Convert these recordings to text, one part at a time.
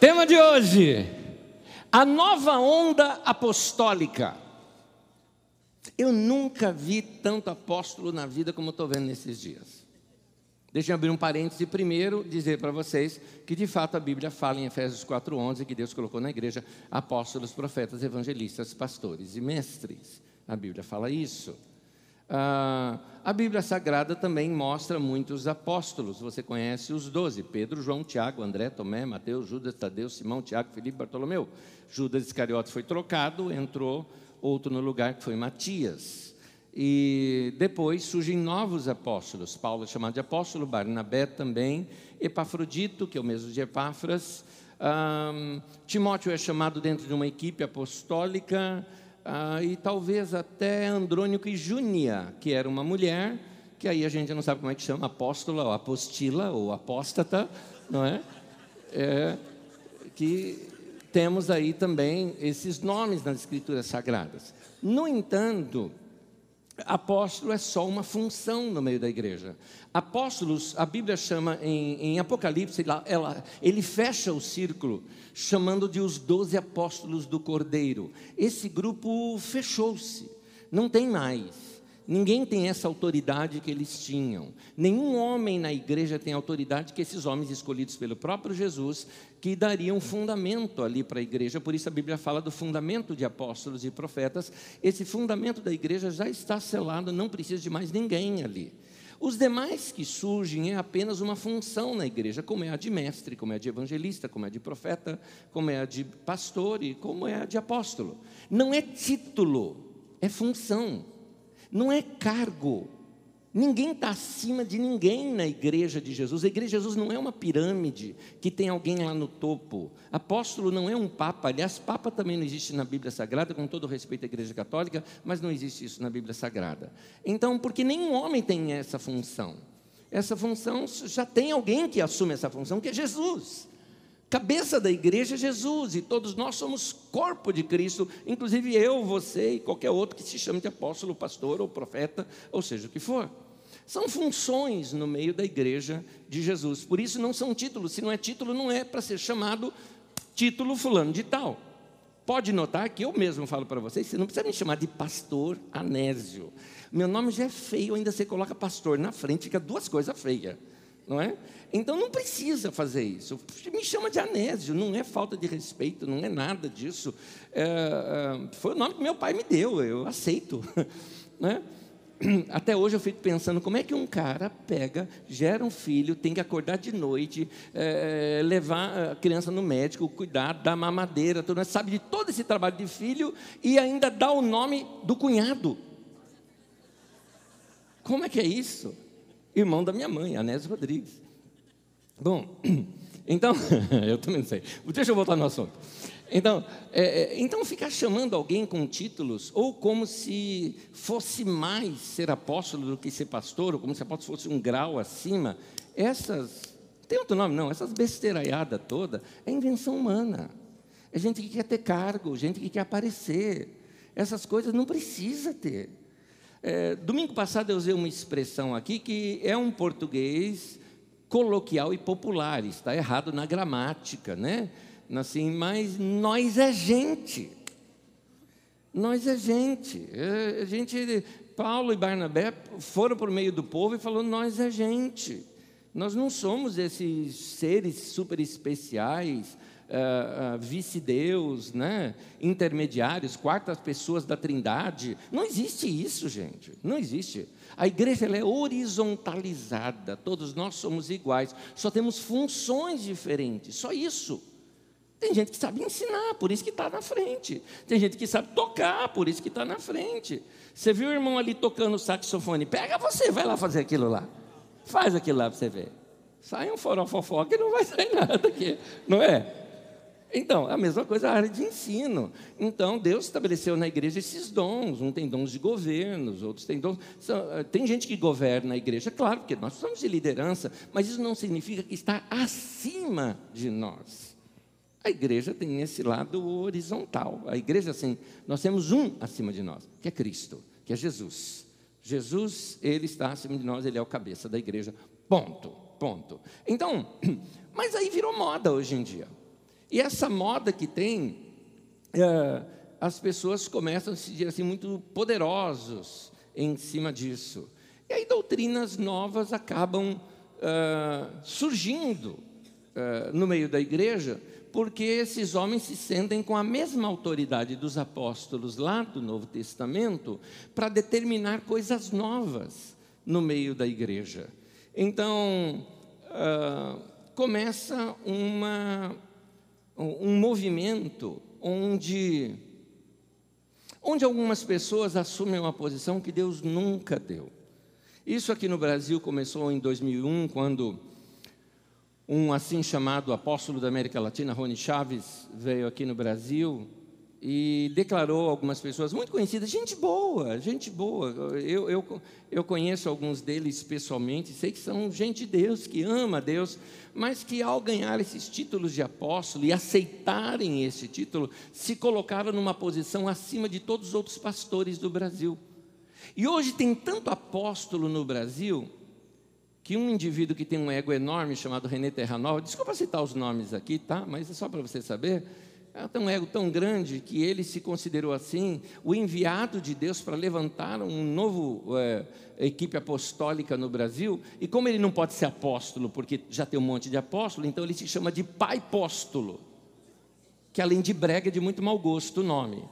Tema de hoje: a nova onda apostólica. Eu nunca vi tanto apóstolo na vida como estou vendo nesses dias. Deixa eu abrir um parêntese primeiro, dizer para vocês que de fato a Bíblia fala em Efésios 4:11 que Deus colocou na igreja apóstolos, profetas, evangelistas, pastores e mestres. A Bíblia fala isso. Ah, a Bíblia Sagrada também mostra muitos apóstolos. Você conhece os doze: Pedro, João, Tiago, André, Tomé, Mateus, Judas, Tadeu, Simão, Tiago, Felipe, Bartolomeu. Judas Iscariote foi trocado, entrou outro no lugar que foi Matias. E depois surgem novos apóstolos. Paulo é chamado de apóstolo, Barnabé também, Epafrodito, que é o mesmo de Epáfras. Um, Timóteo é chamado dentro de uma equipe apostólica ah, e talvez até Andrônico e Júnia, que era uma mulher, que aí a gente não sabe como é que chama, apóstola, ou apostila, ou apóstata, não é? é que temos aí também esses nomes nas escrituras sagradas. No entanto, apóstolo é só uma função no meio da igreja. Apóstolos, a Bíblia chama em, em Apocalipse, ela, ela, ele fecha o círculo, chamando de os doze apóstolos do Cordeiro. Esse grupo fechou-se, não tem mais. Ninguém tem essa autoridade que eles tinham. Nenhum homem na igreja tem autoridade que esses homens escolhidos pelo próprio Jesus, que dariam fundamento ali para a igreja. Por isso a Bíblia fala do fundamento de apóstolos e profetas. Esse fundamento da igreja já está selado, não precisa de mais ninguém ali. Os demais que surgem é apenas uma função na igreja, como é a de mestre, como é a de evangelista, como é a de profeta, como é a de pastor e como é a de apóstolo. Não é título, é função não é cargo. Ninguém está acima de ninguém na igreja de Jesus. A igreja de Jesus não é uma pirâmide que tem alguém lá no topo. Apóstolo não é um papa. Aliás, papa também não existe na Bíblia Sagrada, com todo respeito à igreja católica, mas não existe isso na Bíblia Sagrada. Então, porque nenhum homem tem essa função. Essa função já tem alguém que assume essa função, que é Jesus. Cabeça da igreja é Jesus, e todos nós somos corpo de Cristo, inclusive eu, você e qualquer outro que se chame de apóstolo, pastor ou profeta, ou seja o que for. São funções no meio da igreja de Jesus, por isso não são títulos, se não é título, não é para ser chamado título fulano de tal. Pode notar que eu mesmo falo para vocês, você não precisa me chamar de pastor Anésio. Meu nome já é feio, ainda você coloca pastor na frente, fica duas coisas feias não é? Então não precisa fazer isso. Me chama de Anésio, não é falta de respeito, não é nada disso. É, é, foi o nome que meu pai me deu, eu aceito. Né? Até hoje eu fico pensando como é que um cara pega, gera um filho, tem que acordar de noite, é, levar a criança no médico, cuidar, dar mamadeira, tudo, sabe de todo esse trabalho de filho e ainda dá o nome do cunhado. Como é que é isso? Irmão da minha mãe, Anésio Rodrigues. Bom, então, eu também não sei. Deixa eu voltar no assunto. Então, é, é, então, ficar chamando alguém com títulos, ou como se fosse mais ser apóstolo do que ser pastor, ou como se apóstolo fosse um grau acima, essas, tem outro nome não, essas besteiraiadas toda, é invenção humana. É gente que quer ter cargo, gente que quer aparecer. Essas coisas não precisa ter. É, domingo passado eu usei uma expressão aqui que é um português coloquial e popular, está errado na gramática, né? Assim, mas nós é gente. Nós é gente. É, a gente, Paulo e Barnabé foram por meio do povo e falou: nós é gente. Nós não somos esses seres super especiais, uh, uh, vice-deus, né? intermediários, quartas pessoas da trindade. Não existe isso, gente. Não existe. A igreja é horizontalizada, todos nós somos iguais, só temos funções diferentes, só isso. Tem gente que sabe ensinar, por isso que está na frente. Tem gente que sabe tocar, por isso que está na frente. Você viu o irmão ali tocando saxofone? Pega você, vai lá fazer aquilo lá. Faz aquilo lá para você ver. Sai um forofofó que não vai sair nada aqui, não é? Então, a mesma coisa a área de ensino. Então, Deus estabeleceu na igreja esses dons. Um tem dons de governos, outros têm dons. Eh, tem gente que governa a igreja, claro, porque nós somos de liderança, mas isso não significa que está acima de nós. A igreja tem esse lado horizontal. A igreja, assim, nós temos um acima de nós, que é Cristo, que é Jesus. Jesus, ele está acima de nós, ele é o cabeça da igreja. Ponto, ponto. Então, mas aí virou moda hoje em dia. E essa moda que tem, é, as pessoas começam a se sentir assim, muito poderosos em cima disso. E aí doutrinas novas acabam uh, surgindo uh, no meio da igreja, porque esses homens se sentem com a mesma autoridade dos apóstolos lá do Novo Testamento para determinar coisas novas no meio da igreja. Então, uh, começa uma, um movimento onde, onde algumas pessoas assumem uma posição que Deus nunca deu. Isso aqui no Brasil começou em 2001, quando um assim chamado apóstolo da América Latina, Rony Chaves, veio aqui no Brasil e declarou algumas pessoas muito conhecidas, gente boa, gente boa. Eu, eu, eu conheço alguns deles pessoalmente, sei que são gente de Deus, que ama Deus, mas que ao ganhar esses títulos de apóstolo e aceitarem esse título, se colocaram numa posição acima de todos os outros pastores do Brasil. E hoje tem tanto apóstolo no Brasil que um indivíduo que tem um ego enorme chamado René Terranova, desculpa citar os nomes aqui, tá? Mas é só para você saber ela tem um ego tão grande que ele se considerou assim, o enviado de Deus para levantar um novo é, equipe apostólica no Brasil. E como ele não pode ser apóstolo, porque já tem um monte de apóstolo, então ele se chama de pai apóstolo, que além de brega é de muito mau gosto o nome.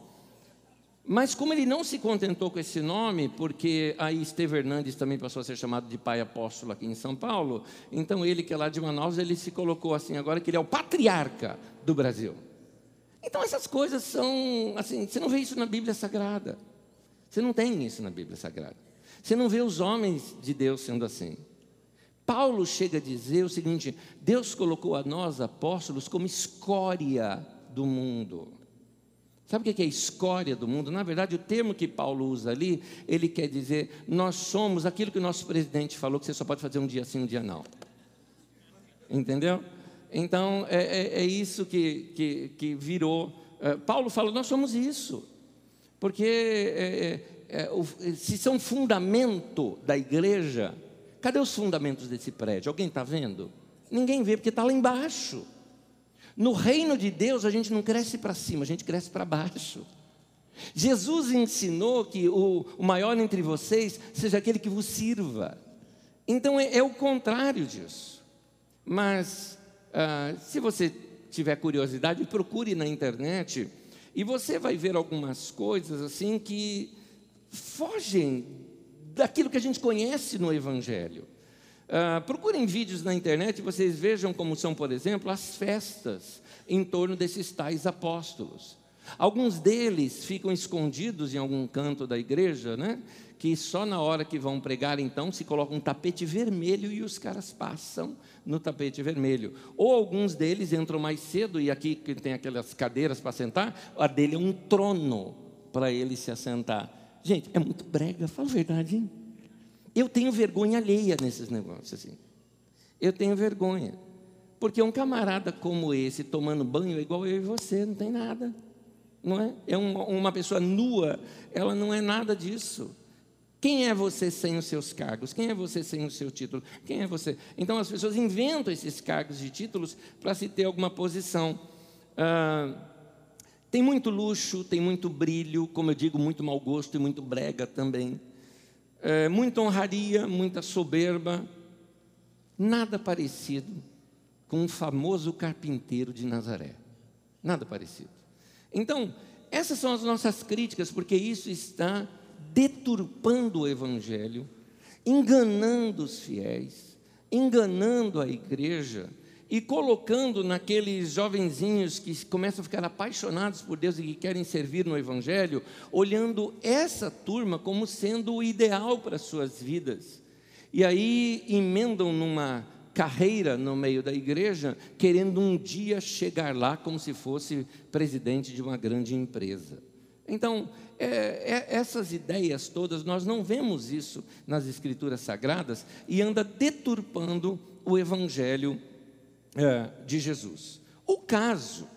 Mas como ele não se contentou com esse nome, porque aí Esteve Hernandes também passou a ser chamado de pai apóstolo aqui em São Paulo, então ele que é lá de Manaus, ele se colocou assim agora que ele é o patriarca do Brasil. Então essas coisas são, assim, você não vê isso na Bíblia Sagrada. Você não tem isso na Bíblia Sagrada. Você não vê os homens de Deus sendo assim. Paulo chega a dizer o seguinte: Deus colocou a nós, apóstolos, como escória do mundo. Sabe o que é escória do mundo? Na verdade, o termo que Paulo usa ali, ele quer dizer: nós somos aquilo que o nosso presidente falou, que você só pode fazer um dia sim, um dia não. Entendeu? Então, é, é, é isso que, que, que virou. É, Paulo fala: nós somos isso. Porque é, é, se são fundamento da igreja, cadê os fundamentos desse prédio? Alguém está vendo? Ninguém vê, porque está lá embaixo. No reino de Deus, a gente não cresce para cima, a gente cresce para baixo. Jesus ensinou que o, o, maior entre vocês seja aquele que vos sirva. Então é, é o contrário disso. Mas ah, se você tiver curiosidade, procure na internet e você vai ver algumas coisas assim que fogem daquilo que a gente conhece no Evangelho. Uh, procurem vídeos na internet e vocês vejam como são, por exemplo, as festas em torno desses tais apóstolos. Alguns deles ficam escondidos em algum canto da igreja, né? Que só na hora que vão pregar, então, se coloca um tapete vermelho e os caras passam no tapete vermelho. Ou alguns deles entram mais cedo e aqui que tem aquelas cadeiras para sentar, a dele é um trono para ele se assentar. Gente, é muito brega, fala a verdade. Hein? Eu tenho vergonha alheia nesses negócios assim. Eu tenho vergonha. Porque um camarada como esse tomando banho é igual eu e você, não tem nada. Não é? É uma, uma pessoa nua, ela não é nada disso. Quem é você sem os seus cargos? Quem é você sem o seu título? Quem é você? Então as pessoas inventam esses cargos e títulos para se ter alguma posição. Ah, tem muito luxo, tem muito brilho, como eu digo, muito mau gosto e muito brega também. É, muita honraria, muita soberba. Nada parecido com o famoso carpinteiro de Nazaré. Nada parecido. Então, essas são as nossas críticas, porque isso está deturpando o Evangelho, enganando os fiéis, enganando a igreja e colocando naqueles jovenzinhos que começam a ficar apaixonados por Deus e que querem servir no Evangelho, olhando essa turma como sendo o ideal para as suas vidas. E aí emendam numa carreira no meio da igreja, querendo um dia chegar lá como se fosse presidente de uma grande empresa. Então, é, é, essas ideias todas, nós não vemos isso nas Escrituras Sagradas e anda deturpando o Evangelho é, de Jesus. O caso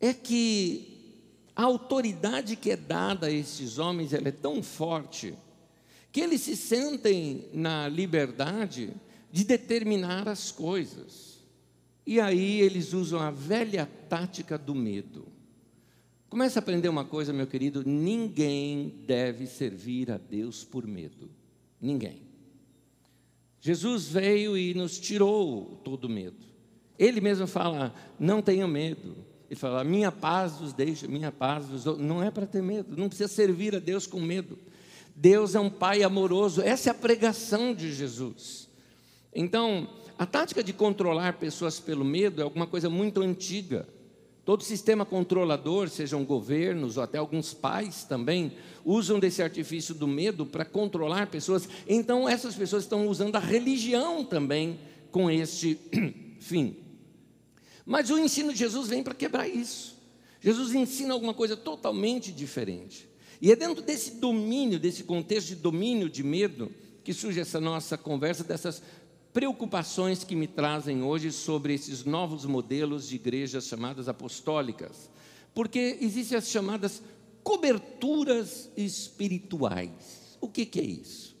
é que a autoridade que é dada a esses homens é tão forte que eles se sentem na liberdade de determinar as coisas. E aí eles usam a velha tática do medo. Comece a aprender uma coisa, meu querido: ninguém deve servir a Deus por medo. Ninguém. Jesus veio e nos tirou todo medo. Ele mesmo fala: não tenham medo. Ele fala: minha paz vos deixa, minha paz vos. Não é para ter medo, não precisa servir a Deus com medo. Deus é um Pai amoroso. Essa é a pregação de Jesus. Então, a tática de controlar pessoas pelo medo é alguma coisa muito antiga. Todo sistema controlador, sejam governos ou até alguns pais também, usam desse artifício do medo para controlar pessoas. Então, essas pessoas estão usando a religião também com este fim. Mas o ensino de Jesus vem para quebrar isso. Jesus ensina alguma coisa totalmente diferente. E é dentro desse domínio, desse contexto de domínio de medo, que surge essa nossa conversa, dessas preocupações que me trazem hoje sobre esses novos modelos de igrejas chamadas apostólicas. Porque existem as chamadas coberturas espirituais. O que, que é isso?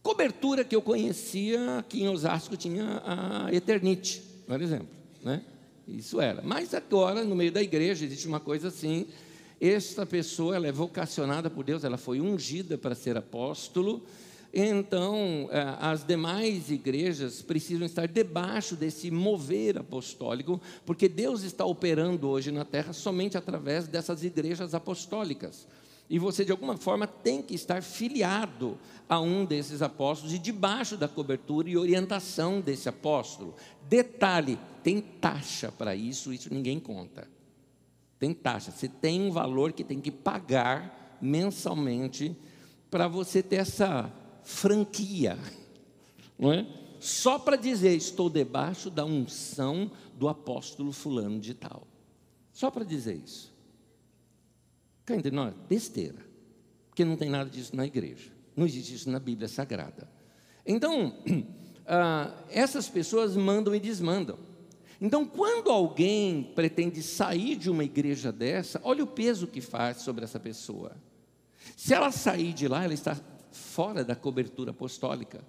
Cobertura que eu conhecia aqui em Osasco tinha a Eternite, por exemplo. Né? Isso era. Mas agora, no meio da igreja, existe uma coisa assim. Esta pessoa ela é vocacionada por Deus, ela foi ungida para ser apóstolo então, é, as demais igrejas precisam estar debaixo desse mover apostólico, porque Deus está operando hoje na terra somente através dessas igrejas apostólicas. E você, de alguma forma, tem que estar filiado a um desses apóstolos e debaixo da cobertura e orientação desse apóstolo. Detalhe: tem taxa para isso, isso ninguém conta. Tem taxa, você tem um valor que tem que pagar mensalmente para você ter essa franquia, não é? Só para dizer, estou debaixo da unção do apóstolo fulano de tal. Só para dizer isso. Cá entre nós, besteira. Porque não tem nada disso na igreja. Não existe isso na Bíblia Sagrada. Então, ah, essas pessoas mandam e desmandam. Então, quando alguém pretende sair de uma igreja dessa, olha o peso que faz sobre essa pessoa. Se ela sair de lá, ela está fora da cobertura apostólica.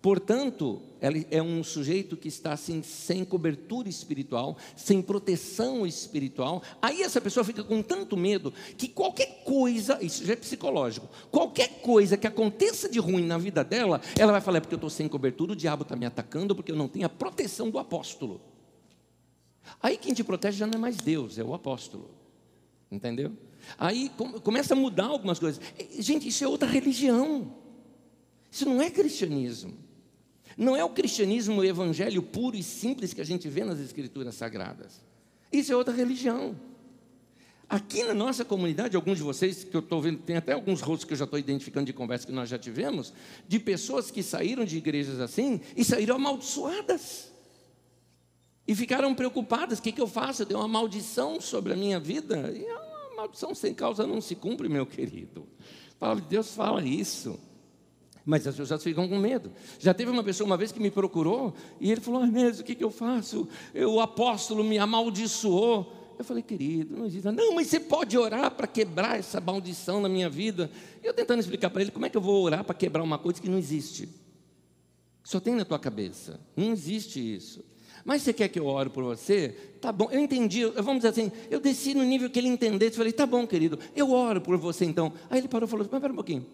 Portanto, ela é um sujeito que está assim, sem cobertura espiritual, sem proteção espiritual. Aí essa pessoa fica com tanto medo que qualquer coisa, isso já é psicológico, qualquer coisa que aconteça de ruim na vida dela, ela vai falar: é porque eu estou sem cobertura, o diabo está me atacando, porque eu não tenho a proteção do apóstolo. Aí quem te protege já não é mais Deus, é o apóstolo. Entendeu? Aí começa a mudar algumas coisas. Gente, isso é outra religião. Isso não é cristianismo. Não é o cristianismo, o evangelho puro e simples que a gente vê nas escrituras sagradas. Isso é outra religião. Aqui na nossa comunidade, alguns de vocês, que eu estou vendo, tem até alguns rostos que eu já estou identificando de conversa que nós já tivemos, de pessoas que saíram de igrejas assim e saíram amaldiçoadas. E ficaram preocupadas: o que, que eu faço? Eu tenho uma maldição sobre a minha vida? E maldição sem causa não se cumpre, meu querido. A palavra de Deus fala isso. Mas as pessoas ficam com medo. Já teve uma pessoa uma vez que me procurou e ele falou: ah, mesmo, o que, que eu faço? Eu, o apóstolo me amaldiçoou. Eu falei, querido, não existe. Não, mas você pode orar para quebrar essa maldição na minha vida. E eu tentando explicar para ele como é que eu vou orar para quebrar uma coisa que não existe. Só tem na tua cabeça. Não existe isso. Mas você quer que eu ore por você? Tá bom, eu entendi. Vamos dizer assim, eu desci no nível que ele entendesse. Falei, tá bom, querido, eu oro por você então. Aí ele parou e falou: Mas pera um pouquinho,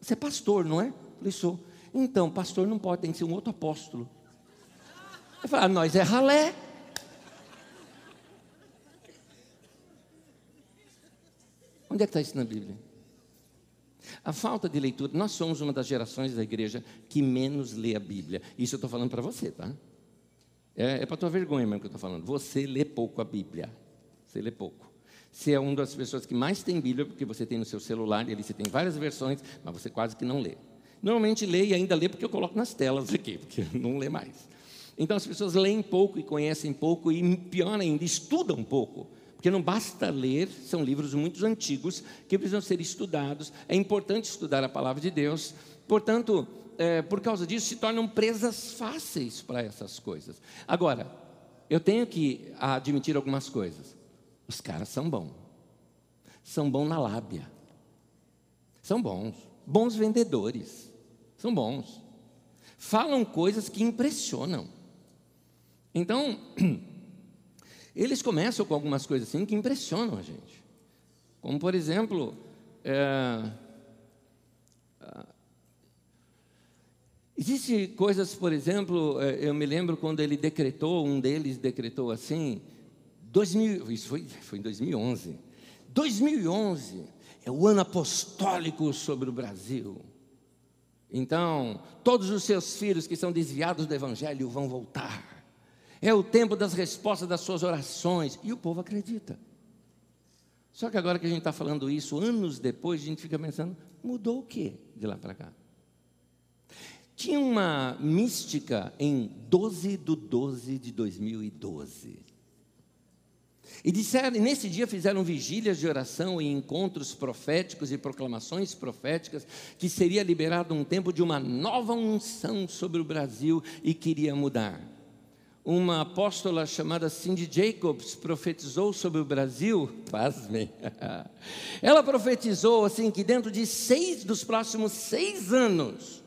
você é pastor, não é? Eu falei, sou. Então, pastor não pode, tem que ser um outro apóstolo. Eu falei, ah, nós é ralé. Onde é que está isso na Bíblia? A falta de leitura, nós somos uma das gerações da igreja que menos lê a Bíblia. Isso eu estou falando para você, tá? É, é para tua vergonha mesmo que eu estou falando. Você lê pouco a Bíblia. Você lê pouco. Você é uma das pessoas que mais tem Bíblia, porque você tem no seu celular, e ali você tem várias versões, mas você quase que não lê. Normalmente lê e ainda lê porque eu coloco nas telas aqui, porque não lê mais. Então as pessoas leem pouco e conhecem pouco, e pior ainda, estudam pouco. Porque não basta ler, são livros muito antigos que precisam ser estudados. É importante estudar a palavra de Deus. Portanto, é, por causa disso, se tornam presas fáceis para essas coisas. Agora, eu tenho que admitir algumas coisas. Os caras são bons. São bons na lábia. São bons. Bons vendedores. São bons. Falam coisas que impressionam. Então, eles começam com algumas coisas assim que impressionam a gente. Como, por exemplo, é, Existem coisas, por exemplo, é, eu me lembro quando ele decretou, um deles decretou assim, 2000, isso foi, foi em 2011. 2011 é o ano apostólico sobre o Brasil. Então, todos os seus filhos que são desviados do Evangelho vão voltar. É o tempo das respostas das suas orações. E o povo acredita. Só que agora que a gente está falando isso, anos depois, a gente fica pensando: mudou o que de lá para cá? Tinha uma mística em 12 de 12 de 2012. E disseram, nesse dia fizeram vigílias de oração e encontros proféticos e proclamações proféticas que seria liberado um tempo de uma nova unção sobre o Brasil e queria mudar. Uma apóstola chamada Cindy Jacobs profetizou sobre o Brasil, pasmem. Ela profetizou assim que dentro de seis dos próximos seis anos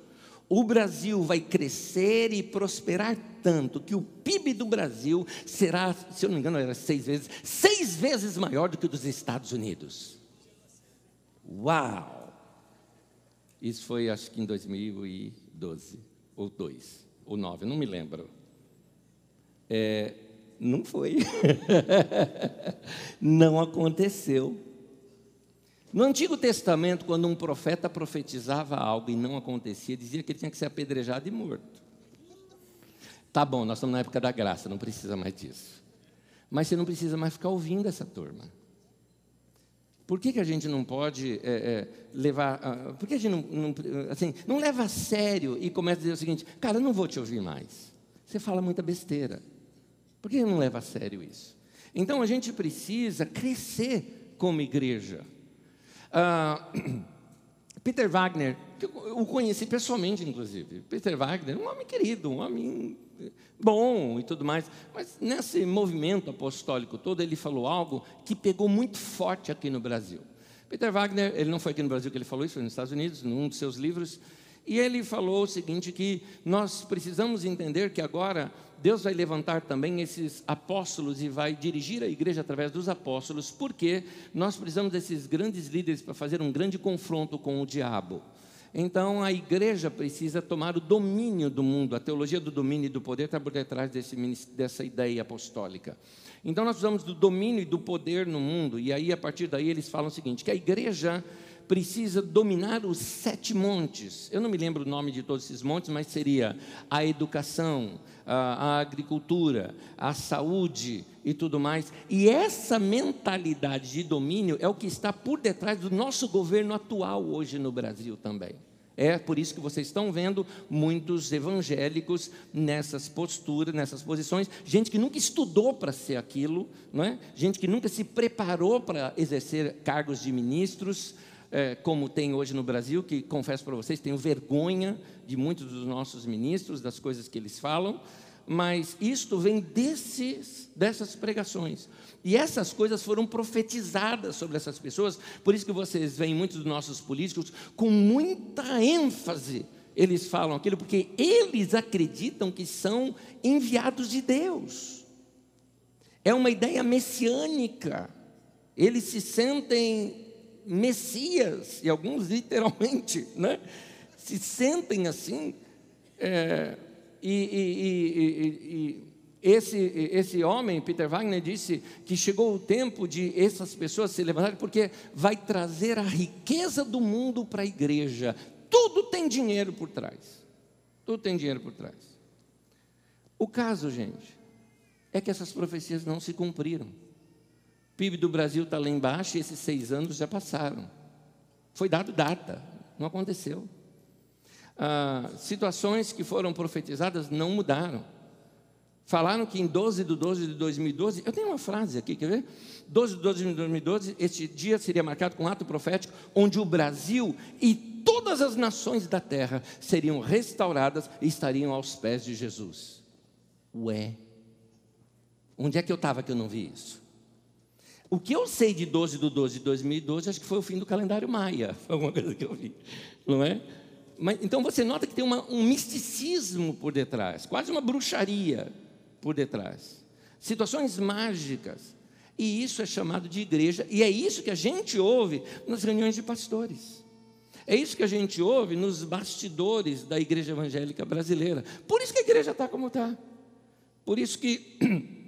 o Brasil vai crescer e prosperar tanto que o PIB do Brasil será, se eu não me engano, era seis vezes, seis vezes maior do que o dos Estados Unidos. Uau! Isso foi acho que em 2012, ou 2, ou 9, não me lembro. É, não foi. não aconteceu. No Antigo Testamento, quando um profeta profetizava algo e não acontecia, dizia que ele tinha que ser apedrejado e morto. Tá bom, nós estamos na época da graça, não precisa mais disso. Mas você não precisa mais ficar ouvindo essa turma. Por que, que a gente não pode é, é, levar. Uh, por que a gente não, não, assim, não leva a sério e começa a dizer o seguinte: cara, eu não vou te ouvir mais. Você fala muita besteira. Por que não leva a sério isso? Então a gente precisa crescer como igreja. Uh, Peter Wagner, que eu o conheci pessoalmente, inclusive. Peter Wagner, um homem querido, um homem bom e tudo mais. Mas nesse movimento apostólico todo, ele falou algo que pegou muito forte aqui no Brasil. Peter Wagner, ele não foi aqui no Brasil que ele falou isso, foi nos Estados Unidos, num dos seus livros. E ele falou o seguinte: que nós precisamos entender que agora Deus vai levantar também esses apóstolos e vai dirigir a igreja através dos apóstolos, porque nós precisamos desses grandes líderes para fazer um grande confronto com o diabo. Então a igreja precisa tomar o domínio do mundo, a teologia do domínio e do poder está por detrás desse, dessa ideia apostólica. Então nós precisamos do domínio e do poder no mundo, e aí a partir daí eles falam o seguinte: que a igreja precisa dominar os sete montes. Eu não me lembro o nome de todos esses montes, mas seria a educação, a, a agricultura, a saúde e tudo mais. E essa mentalidade de domínio é o que está por detrás do nosso governo atual hoje no Brasil também. É por isso que vocês estão vendo muitos evangélicos nessas posturas, nessas posições, gente que nunca estudou para ser aquilo, não é? gente que nunca se preparou para exercer cargos de ministros, é, como tem hoje no Brasil, que confesso para vocês, tenho vergonha de muitos dos nossos ministros, das coisas que eles falam, mas isto vem desses, dessas pregações. E essas coisas foram profetizadas sobre essas pessoas, por isso que vocês veem muitos dos nossos políticos com muita ênfase. Eles falam aquilo porque eles acreditam que são enviados de Deus. É uma ideia messiânica. Eles se sentem Messias, e alguns literalmente, né? se sentem assim. É, e, e, e, e esse, esse homem, Peter Wagner, disse que chegou o tempo de essas pessoas se levantarem, porque vai trazer a riqueza do mundo para a igreja. Tudo tem dinheiro por trás. Tudo tem dinheiro por trás. O caso, gente, é que essas profecias não se cumpriram. PIB do Brasil está lá embaixo e esses seis anos já passaram. Foi dado data, não aconteceu. Ah, situações que foram profetizadas não mudaram. Falaram que em 12 de 12 de 2012, eu tenho uma frase aqui, quer ver? 12 de 12 de 2012, este dia seria marcado com um ato profético, onde o Brasil e todas as nações da terra seriam restauradas e estariam aos pés de Jesus. Ué, onde é que eu estava que eu não vi isso? O que eu sei de 12 de 12 de 2012, acho que foi o fim do calendário maia. Foi alguma coisa que eu vi, não é? Mas, então você nota que tem uma, um misticismo por detrás, quase uma bruxaria. por detrás. Situações mágicas. E isso é chamado de igreja, e é isso que a gente ouve nas reuniões de pastores. É isso que a gente ouve nos bastidores da igreja evangélica brasileira. Por isso que a igreja está como está. Por isso que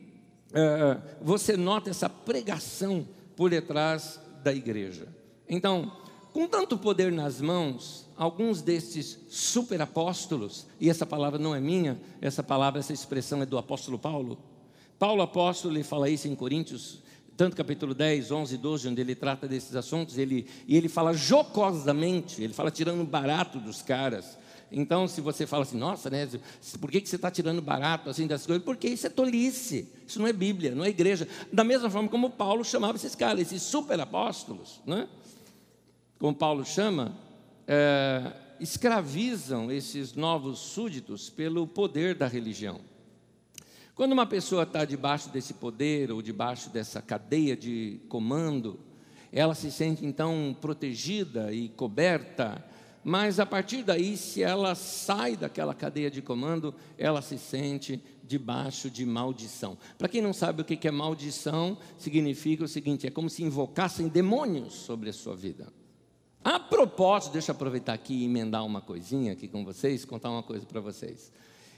você nota essa pregação por detrás da igreja. Então, com tanto poder nas mãos, alguns destes superapóstolos, e essa palavra não é minha, essa palavra, essa expressão é do apóstolo Paulo. Paulo apóstolo, ele fala isso em Coríntios, tanto capítulo 10, 11 e 12, onde ele trata desses assuntos, ele, e ele fala jocosamente, ele fala tirando barato dos caras. Então, se você fala assim, nossa, né, por que, que você está tirando barato assim das coisas? Porque isso é tolice, isso não é Bíblia, não é igreja. Da mesma forma como Paulo chamava esses caras, esses superapóstolos, né? como Paulo chama, é, escravizam esses novos súditos pelo poder da religião. Quando uma pessoa está debaixo desse poder ou debaixo dessa cadeia de comando, ela se sente então protegida e coberta, mas a partir daí, se ela sai daquela cadeia de comando, ela se sente debaixo de maldição. Para quem não sabe o que é maldição, significa o seguinte: é como se invocassem demônios sobre a sua vida. A propósito, deixa eu aproveitar aqui e emendar uma coisinha aqui com vocês, contar uma coisa para vocês.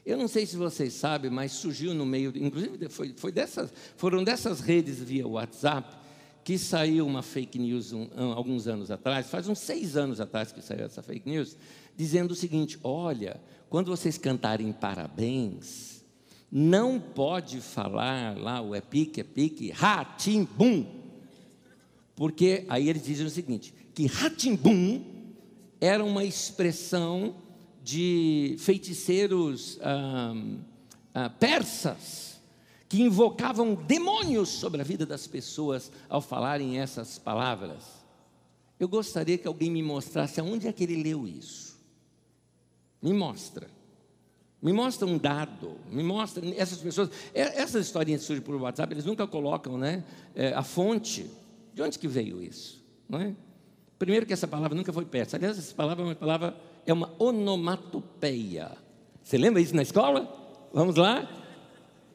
Eu não sei se vocês sabem, mas surgiu no meio, inclusive foi, foi dessas, foram dessas redes via WhatsApp que saiu uma fake news um, alguns anos atrás, faz uns seis anos atrás que saiu essa fake news, dizendo o seguinte: olha, quando vocês cantarem parabéns, não pode falar lá o é pique, é pique, ha, tim, bum. Porque aí eles dizem o seguinte: que Ratimbum era uma expressão de feiticeiros ah, ah, persas que invocavam demônios sobre a vida das pessoas ao falarem essas palavras. Eu gostaria que alguém me mostrasse aonde é que ele leu isso. Me mostra. Me mostra um dado, me mostra essas pessoas, essas historinhas que surgem por WhatsApp, eles nunca colocam, né, é, a fonte. De onde que veio isso, não é? Primeiro que essa palavra nunca foi persa. Aliás, essa palavra é uma palavra, é uma onomatopeia. Você lembra isso na escola? Vamos lá?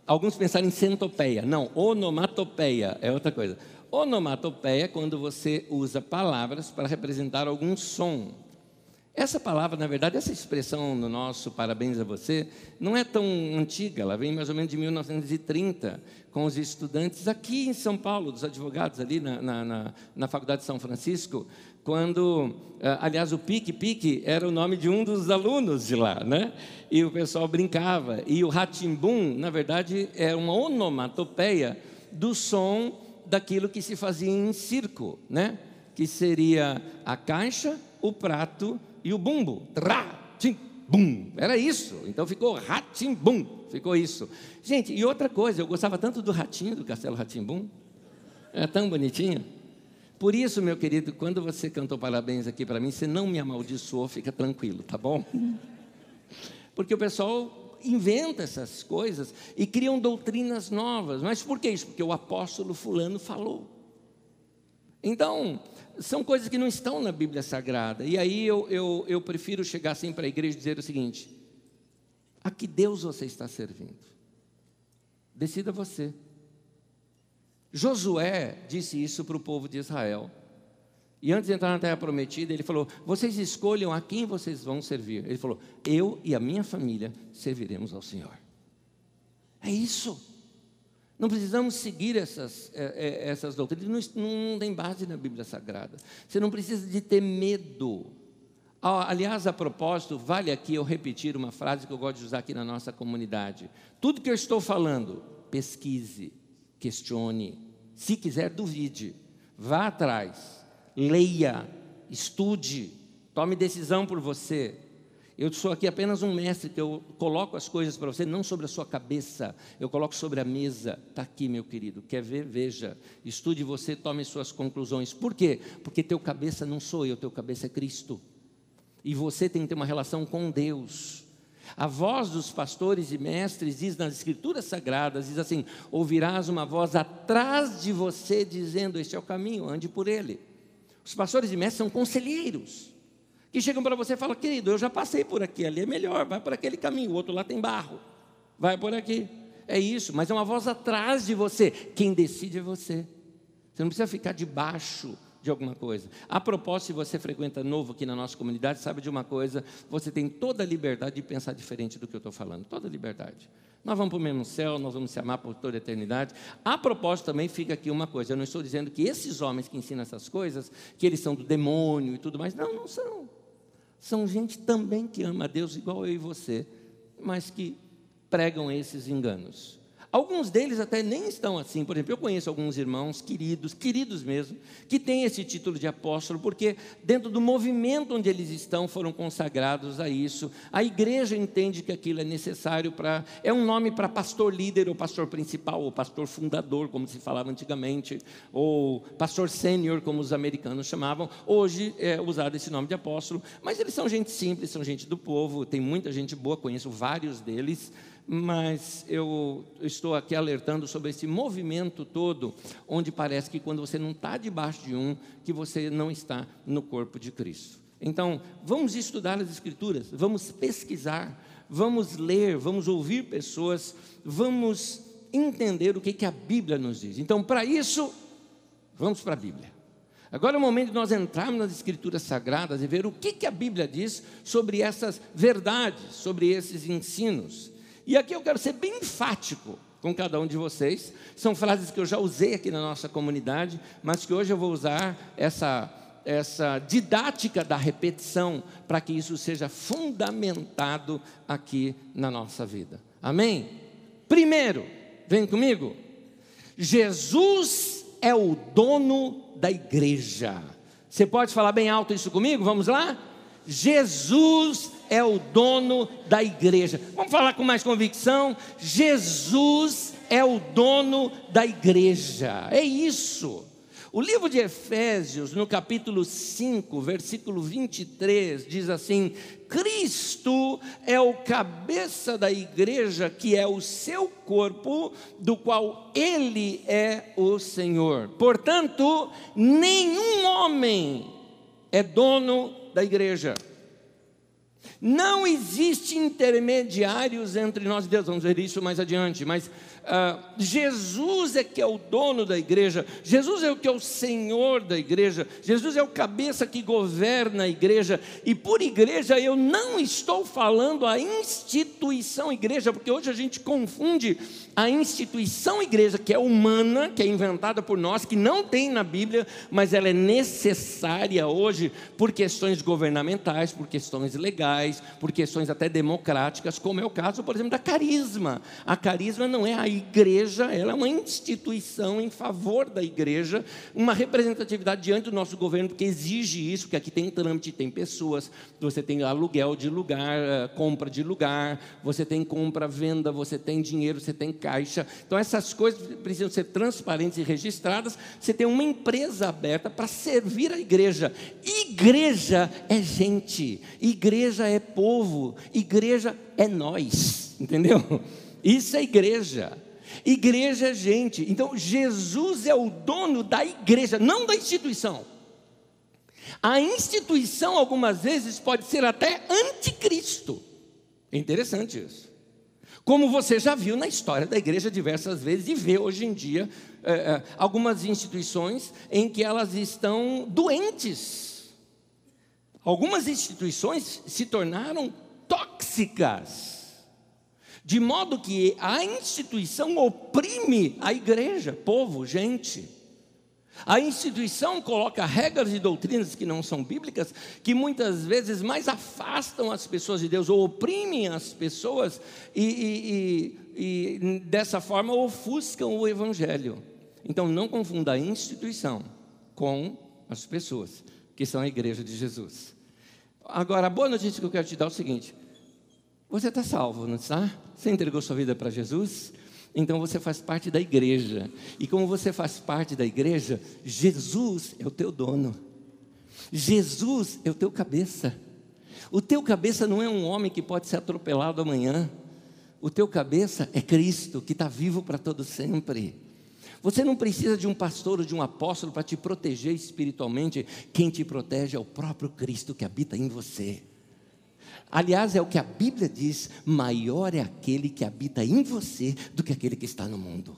Alguns pensaram em centopeia. Não, onomatopeia é outra coisa. Onomatopeia é quando você usa palavras para representar algum som. Essa palavra, na verdade, essa expressão no nosso parabéns a você, não é tão antiga, ela vem mais ou menos de 1930, com os estudantes aqui em São Paulo, dos advogados ali na, na, na, na Faculdade de São Francisco, quando, eh, aliás, o Pique Pique era o nome de um dos alunos de lá, né? E o pessoal brincava. E o Ratimbum, na verdade, é uma onomatopeia do som daquilo que se fazia em circo, né? Que seria a caixa, o prato e o bumbo. Bum. Era isso. Então ficou Ratimbum. Ficou isso. Gente, e outra coisa, eu gostava tanto do ratinho do Castelo Ratimbum. É tão bonitinho. Por isso, meu querido, quando você cantou parabéns aqui para mim, você não me amaldiçoou, fica tranquilo, tá bom? Porque o pessoal inventa essas coisas e criam doutrinas novas. Mas por que isso? Porque o apóstolo fulano falou. Então, são coisas que não estão na Bíblia Sagrada. E aí eu, eu, eu prefiro chegar assim para a igreja e dizer o seguinte: a que Deus você está servindo? Decida você. Josué disse isso para o povo de Israel. E antes de entrar na terra prometida, ele falou: Vocês escolham a quem vocês vão servir. Ele falou: Eu e a minha família serviremos ao Senhor. É isso. Não precisamos seguir essas, é, é, essas doutrinas, não, não tem base na Bíblia Sagrada. Você não precisa de ter medo. Aliás, a propósito, vale aqui eu repetir uma frase que eu gosto de usar aqui na nossa comunidade. Tudo que eu estou falando, pesquise, questione, se quiser, duvide, vá atrás, leia, estude, tome decisão por você. Eu sou aqui apenas um mestre que eu coloco as coisas para você, não sobre a sua cabeça, eu coloco sobre a mesa. Está aqui, meu querido. Quer ver? Veja. Estude você, tome suas conclusões. Por quê? Porque teu cabeça não sou eu, teu cabeça é Cristo. E você tem que ter uma relação com Deus. A voz dos pastores e mestres diz nas escrituras sagradas, diz assim: ouvirás uma voz atrás de você dizendo: Este é o caminho, ande por ele. Os pastores e mestres são conselheiros que chegam para você e falam, querido, eu já passei por aqui, ali é melhor, vai por aquele caminho, o outro lá tem barro, vai por aqui. é isso, mas é uma voz atrás de você. Quem decide é você. Você não precisa ficar debaixo de alguma coisa. A propósito, se você frequenta novo aqui na nossa comunidade, sabe de uma coisa, você tem toda a liberdade de pensar diferente do que eu estou falando, toda a liberdade. Nós vamos para o mesmo céu, nós vamos se amar por toda a eternidade. A propósito, também fica aqui uma coisa: eu não estou dizendo que esses homens que ensinam essas coisas, que eles são do demônio e tudo mais. Não, não são. São gente também que ama a Deus igual eu e você, mas que pregam esses enganos. Alguns deles até nem estão assim. Por exemplo, eu conheço alguns irmãos queridos, queridos mesmo, que têm esse título de apóstolo, porque dentro do movimento onde eles estão foram consagrados a isso. A igreja entende que aquilo é necessário para. É um nome para pastor líder, ou pastor principal, ou pastor fundador, como se falava antigamente, ou pastor sênior, como os americanos chamavam. Hoje é usado esse nome de apóstolo, mas eles são gente simples, são gente do povo, tem muita gente boa, conheço vários deles mas eu estou aqui alertando sobre esse movimento todo, onde parece que quando você não está debaixo de um, que você não está no corpo de Cristo. Então, vamos estudar as Escrituras, vamos pesquisar, vamos ler, vamos ouvir pessoas, vamos entender o que, que a Bíblia nos diz. Então, para isso, vamos para a Bíblia. Agora é o momento de nós entrarmos nas Escrituras Sagradas e ver o que, que a Bíblia diz sobre essas verdades, sobre esses ensinos. E aqui eu quero ser bem enfático com cada um de vocês. São frases que eu já usei aqui na nossa comunidade, mas que hoje eu vou usar essa, essa didática da repetição para que isso seja fundamentado aqui na nossa vida. Amém? Primeiro, vem comigo. Jesus é o dono da igreja. Você pode falar bem alto isso comigo? Vamos lá? Jesus é o dono da igreja. Vamos falar com mais convicção? Jesus é o dono da igreja. É isso. O livro de Efésios, no capítulo 5, versículo 23, diz assim: Cristo é o cabeça da igreja, que é o seu corpo, do qual ele é o Senhor. Portanto, nenhum homem é dono da igreja. Não existe intermediários entre nós e Deus, vamos ver isso mais adiante, mas Uh, Jesus é que é o dono da igreja, Jesus é o que é o Senhor da igreja, Jesus é o cabeça que governa a igreja, e por igreja eu não estou falando a instituição igreja, porque hoje a gente confunde a instituição igreja, que é humana, que é inventada por nós, que não tem na Bíblia, mas ela é necessária hoje por questões governamentais, por questões legais, por questões até democráticas, como é o caso, por exemplo, da carisma. A carisma não é a igreja, ela é uma instituição em favor da igreja, uma representatividade diante do nosso governo, porque exige isso, porque aqui tem trâmite, tem pessoas, você tem aluguel de lugar, eh, compra de lugar, você tem compra, venda, você tem dinheiro, você tem caixa. Então essas coisas precisam ser transparentes e registradas. Você tem uma empresa aberta para servir a igreja. Igreja é gente, igreja é povo, igreja é nós, entendeu? Isso é igreja. Igreja é gente. Então, Jesus é o dono da igreja, não da instituição. A instituição, algumas vezes, pode ser até anticristo. É interessante isso. Como você já viu na história da igreja diversas vezes e vê hoje em dia é, algumas instituições em que elas estão doentes. Algumas instituições se tornaram tóxicas de modo que a instituição oprime a igreja, povo, gente. A instituição coloca regras e doutrinas que não são bíblicas, que muitas vezes mais afastam as pessoas de Deus, ou oprimem as pessoas e, e, e, e dessa forma ofuscam o Evangelho. Então não confunda a instituição com as pessoas, que são a igreja de Jesus. Agora, a boa notícia que eu quero te dar é o seguinte: você está salvo, não está? Você entregou sua vida para Jesus? Então você faz parte da igreja. E como você faz parte da igreja, Jesus é o teu dono. Jesus é o teu cabeça. O teu cabeça não é um homem que pode ser atropelado amanhã. O teu cabeça é Cristo, que está vivo para todo sempre. Você não precisa de um pastor ou de um apóstolo para te proteger espiritualmente. Quem te protege é o próprio Cristo que habita em você. Aliás, é o que a Bíblia diz: maior é aquele que habita em você do que aquele que está no mundo.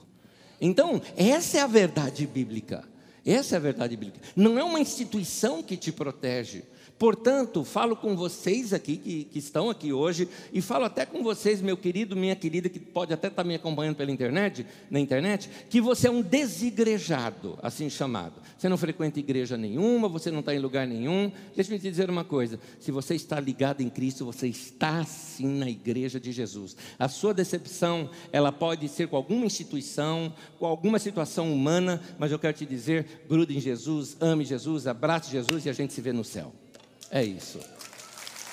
Então, essa é a verdade bíblica. Essa é a verdade bíblica. Não é uma instituição que te protege. Portanto, falo com vocês aqui que, que, estão aqui hoje e falo até com vocês, meu querido, minha querida, que pode até estar me acompanhando pela internet, na internet, que você é um desigrejado, assim chamado. Você não frequenta igreja nenhuma, você não está em lugar nenhum. Deixa eu te dizer uma coisa: se você está ligado em Cristo, você está sim na igreja de Jesus. A sua decepção, ela pode ser com alguma instituição, com alguma situação humana, mas eu quero te dizer: grude em Jesus, ame Jesus, abrace Jesus e a gente se vê no céu. É isso.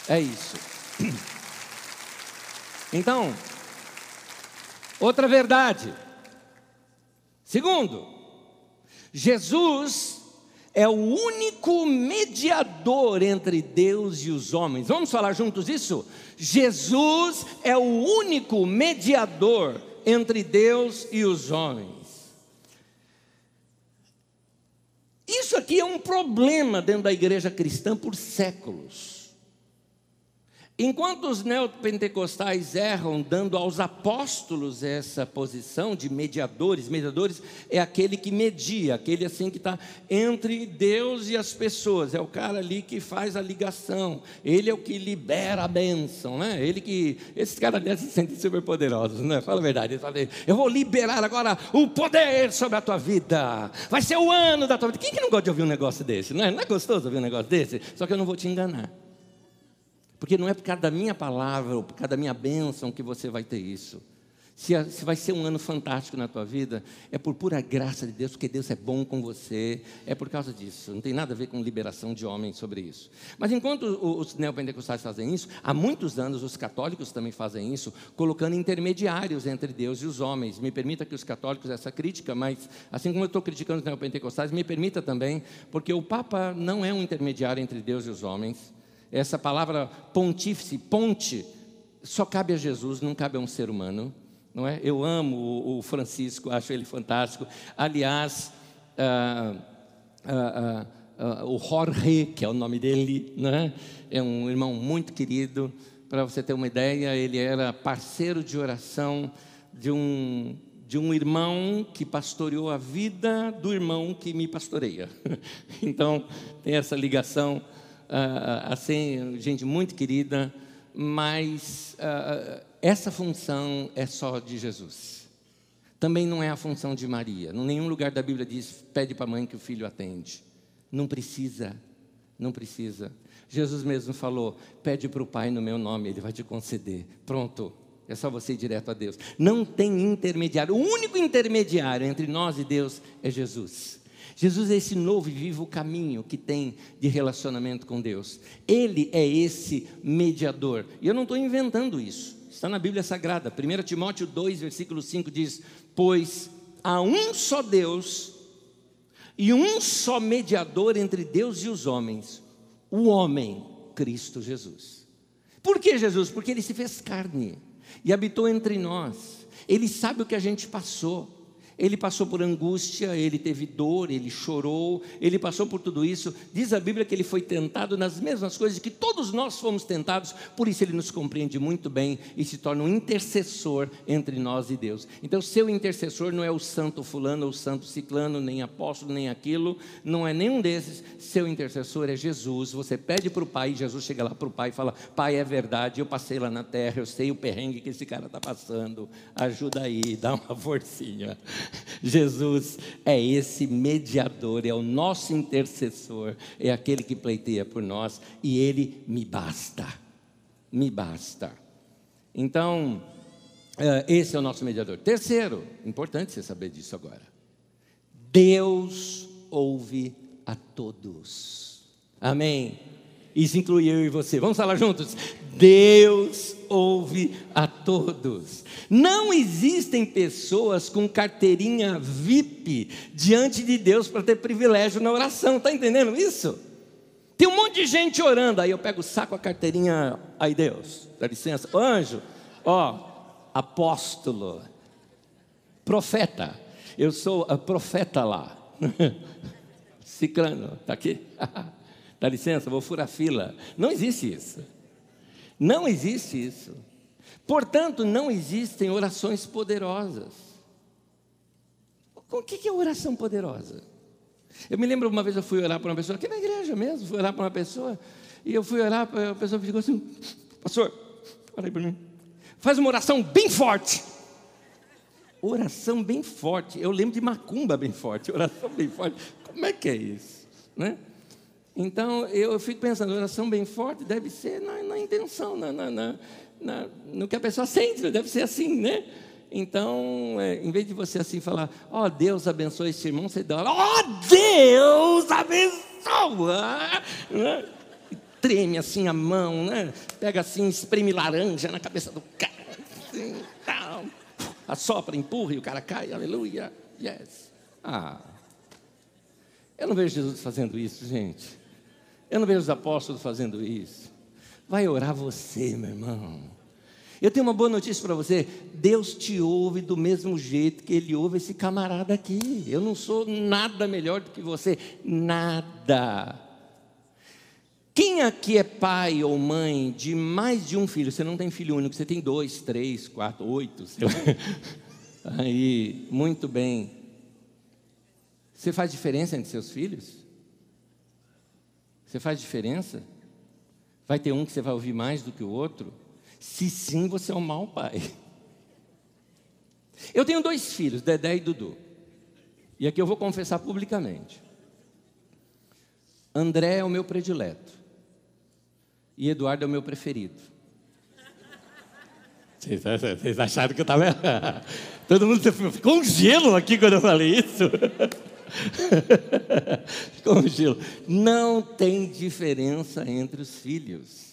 É isso. Então, outra verdade. Segundo, Jesus é o único mediador entre Deus e os homens. Vamos falar juntos isso? Jesus é o único mediador entre Deus e os homens. Isso aqui é um problema dentro da igreja cristã por séculos. Enquanto os neopentecostais erram dando aos apóstolos essa posição de mediadores, mediadores é aquele que media, aquele assim que está entre Deus e as pessoas, é o cara ali que faz a ligação, ele é o que libera a bênção, né? Ele que, esses caras ali se sentem super poderosos, né? Fala a verdade, ele fala, eu vou liberar agora o poder sobre a tua vida, vai ser o ano da tua vida. Quem que não gosta de ouvir um negócio desse? Não é, não é gostoso ouvir um negócio desse? Só que eu não vou te enganar. Porque não é por causa da minha palavra ou por causa da minha bênção que você vai ter isso. Se, se vai ser um ano fantástico na tua vida, é por pura graça de Deus, porque Deus é bom com você, é por causa disso. Não tem nada a ver com liberação de homens sobre isso. Mas enquanto os neopentecostais fazem isso, há muitos anos os católicos também fazem isso, colocando intermediários entre Deus e os homens. Me permita que os católicos essa crítica, mas assim como eu estou criticando os neopentecostais, me permita também, porque o Papa não é um intermediário entre Deus e os homens. Essa palavra pontífice, ponte, só cabe a Jesus, não cabe a um ser humano. Não é? Eu amo o Francisco, acho ele fantástico. Aliás, ah, ah, ah, o Jorge, que é o nome dele, né? é um irmão muito querido. Para você ter uma ideia, ele era parceiro de oração de um, de um irmão que pastoreou a vida do irmão que me pastoreia. Então, tem essa ligação uh, assim, gente muito querida, mas uh, essa função é só de Jesus. Também não é a função de Maria. Em nenhum lugar da Bíblia diz: pede para a mãe que o filho atende. Não precisa, não precisa. Jesus mesmo falou: pede para o Pai no meu nome, ele vai te conceder. Pronto, é só você ir direto a Deus. Não tem intermediário. O único intermediário entre nós e Deus é Jesus. Jesus é esse novo e vivo caminho que tem de relacionamento com Deus. Ele é esse mediador. E eu não estou inventando isso. Está na Bíblia Sagrada. 1 Timóteo 2, versículo 5 diz: Pois há um só Deus e um só mediador entre Deus e os homens, o homem, Cristo Jesus. Por que Jesus? Porque ele se fez carne e habitou entre nós. Ele sabe o que a gente passou. Ele passou por angústia, ele teve dor, ele chorou, ele passou por tudo isso. Diz a Bíblia que ele foi tentado nas mesmas coisas que todos nós fomos tentados, por isso ele nos compreende muito bem e se torna um intercessor entre nós e Deus. Então, seu intercessor não é o santo fulano ou o santo ciclano, nem apóstolo, nem aquilo, não é nenhum desses. Seu intercessor é Jesus. Você pede para o Pai, Jesus chega lá para o Pai e fala: Pai, é verdade, eu passei lá na terra, eu sei o perrengue que esse cara está passando, ajuda aí, dá uma forcinha. Jesus é esse mediador, é o nosso intercessor, é aquele que pleiteia por nós e ele me basta. Me basta. Então, eh, esse é o nosso mediador. Terceiro, importante você saber disso agora. Deus ouve a todos. Amém. Isso inclui eu e você. Vamos falar juntos? Deus ouve a todos. Não existem pessoas com carteirinha VIP diante de Deus para ter privilégio na oração. Está entendendo isso? Tem um monte de gente orando. Aí eu pego o saco, a carteirinha. Aí Deus, dá licença. Anjo, ó, apóstolo, profeta. Eu sou profeta lá. Ciclano, está aqui? Dá licença, vou furar fila. Não existe isso. Não existe isso. Portanto, não existem orações poderosas. O que é oração poderosa? Eu me lembro uma vez eu fui orar para uma pessoa, aqui na igreja mesmo, fui orar para uma pessoa, e eu fui orar, a pessoa ficou assim, pastor, olha para mim, faz uma oração bem forte. Oração bem forte. Eu lembro de macumba bem forte, oração bem forte. Como é que é isso? Né? Então eu fico pensando, oração bem forte deve ser na, na intenção, na, na, na, no que a pessoa sente, deve ser assim, né? Então, é, em vez de você assim falar, ó oh, Deus abençoe esse irmão, você dá, ó oh, Deus abençoa, né? treme assim a mão, né? Pega assim, espreme laranja na cabeça do cara, assim, tal. assopra, empurra e o cara cai, aleluia, yes. Ah, eu não vejo Jesus fazendo isso, gente. Eu não vejo os apóstolos fazendo isso. Vai orar você, meu irmão. Eu tenho uma boa notícia para você: Deus te ouve do mesmo jeito que Ele ouve esse camarada aqui. Eu não sou nada melhor do que você, nada. Quem aqui é pai ou mãe de mais de um filho? Você não tem filho único, você tem dois, três, quatro, oito. Aí, muito bem. Você faz diferença entre seus filhos? Você faz diferença? Vai ter um que você vai ouvir mais do que o outro? Se sim, você é um mau pai. Eu tenho dois filhos, Dedé e Dudu. E aqui eu vou confessar publicamente. André é o meu predileto. E Eduardo é o meu preferido. Vocês, acharam que eu estava. Todo mundo ficou um gelo aqui quando eu falei isso. ficou um gelo. Não tem diferença entre os filhos.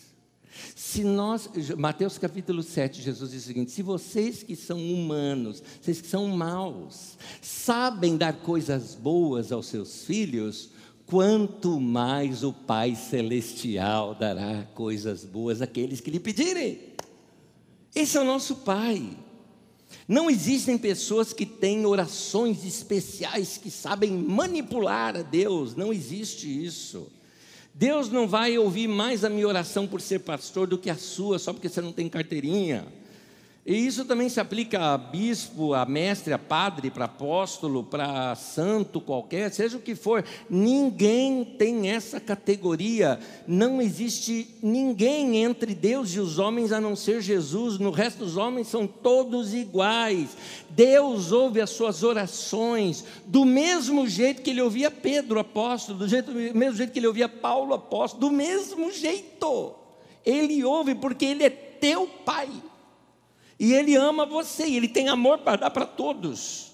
Se nós, Mateus capítulo 7, Jesus diz o seguinte: se vocês que são humanos, vocês que são maus, sabem dar coisas boas aos seus filhos, quanto mais o Pai Celestial dará coisas boas àqueles que lhe pedirem. Esse é o nosso Pai. Não existem pessoas que têm orações especiais que sabem manipular a Deus, não existe isso. Deus não vai ouvir mais a minha oração por ser pastor do que a sua, só porque você não tem carteirinha. E isso também se aplica a bispo, a mestre, a padre, para apóstolo, para santo qualquer, seja o que for. Ninguém tem essa categoria. Não existe ninguém entre Deus e os homens a não ser Jesus. No resto dos homens são todos iguais. Deus ouve as suas orações do mesmo jeito que ele ouvia Pedro, apóstolo, do, jeito, do mesmo jeito que ele ouvia Paulo, apóstolo, do mesmo jeito. Ele ouve porque ele é teu pai. E Ele ama você, e Ele tem amor para dar para todos.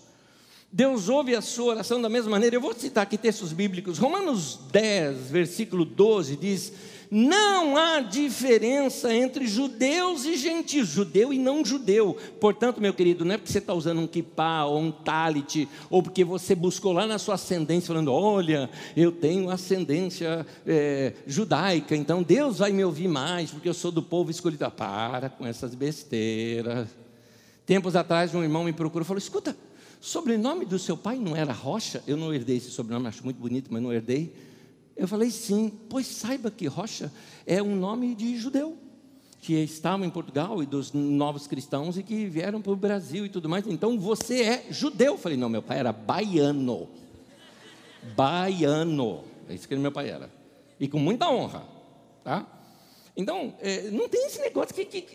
Deus ouve a sua oração da mesma maneira. Eu vou citar aqui textos bíblicos. Romanos 10, versículo 12 diz: não há diferença entre judeus e gentios, judeu e não judeu. Portanto, meu querido, não é porque você está usando um kippah ou um talit, ou porque você buscou lá na sua ascendência, falando: olha, eu tenho ascendência é, judaica, então Deus vai me ouvir mais, porque eu sou do povo escolhido. Ah, para com essas besteiras. Tempos atrás, um irmão me procurou e falou: escuta, sobrenome do seu pai não era Rocha? Eu não herdei esse sobrenome, acho muito bonito, mas não herdei. Eu falei, sim, pois saiba que Rocha é um nome de judeu, que estavam em Portugal e dos novos cristãos e que vieram para o Brasil e tudo mais. Então você é judeu. Eu falei, não, meu pai era baiano. Baiano. É isso que meu pai era. E com muita honra. Tá? Então, é, não tem esse negócio que, que.